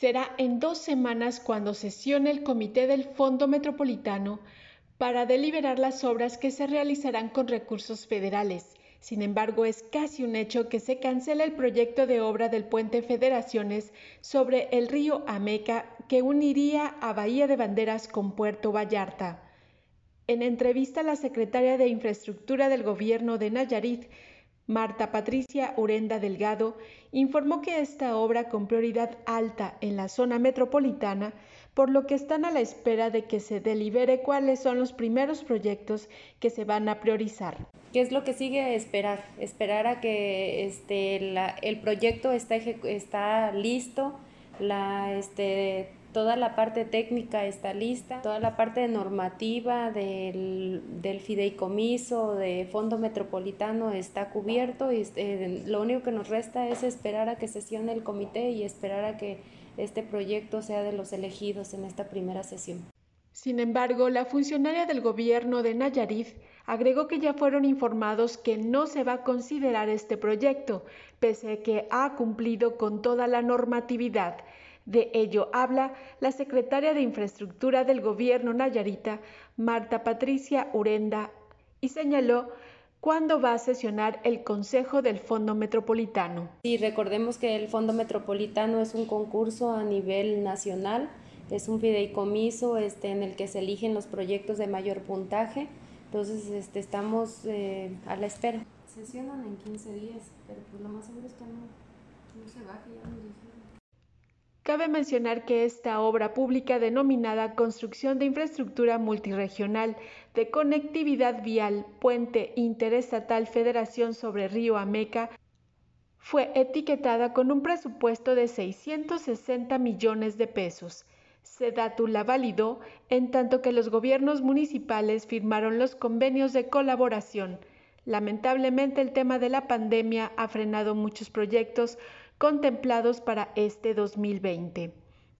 Será en dos semanas cuando sesione el Comité del Fondo Metropolitano para deliberar las obras que se realizarán con recursos federales. Sin embargo, es casi un hecho que se cancela el proyecto de obra del puente Federaciones sobre el río Ameca que uniría a Bahía de Banderas con Puerto Vallarta. En entrevista, la secretaria de Infraestructura del Gobierno de Nayarit, Marta Patricia Urenda Delgado, informó que esta obra con prioridad alta en la zona metropolitana, por lo que están a la espera de que se delibere cuáles son los primeros proyectos que se van a priorizar. ¿Qué es lo que sigue? Esperar, esperar a que este, el proyecto está, está listo, la, este, toda la parte técnica está lista, toda la parte normativa del, fideicomiso, de fondo metropolitano está cubierto y eh, lo único que nos resta es esperar a que sesione el comité y esperar a que este proyecto sea de los elegidos en esta primera sesión. Sin embargo, la funcionaria del gobierno de Nayarit agregó que ya fueron informados que no se va a considerar este proyecto, pese a que ha cumplido con toda la normatividad de ello habla la secretaria de Infraestructura del Gobierno Nayarita, Marta Patricia Urenda, y señaló cuándo va a sesionar el Consejo del Fondo Metropolitano. Sí, recordemos que el Fondo Metropolitano es un concurso a nivel nacional, es un fideicomiso este, en el que se eligen los proyectos de mayor puntaje, entonces este, estamos eh, a la espera. Sesionan en 15 días, pero pues lo más seguro es que no, no se baje, ya nos dijeron. Cabe mencionar que esta obra pública denominada Construcción de Infraestructura Multiregional de Conectividad Vial Puente Interestatal Federación sobre Río Ameca fue etiquetada con un presupuesto de 660 millones de pesos. Sedatu la validó en tanto que los gobiernos municipales firmaron los convenios de colaboración. Lamentablemente el tema de la pandemia ha frenado muchos proyectos contemplados para este 2020.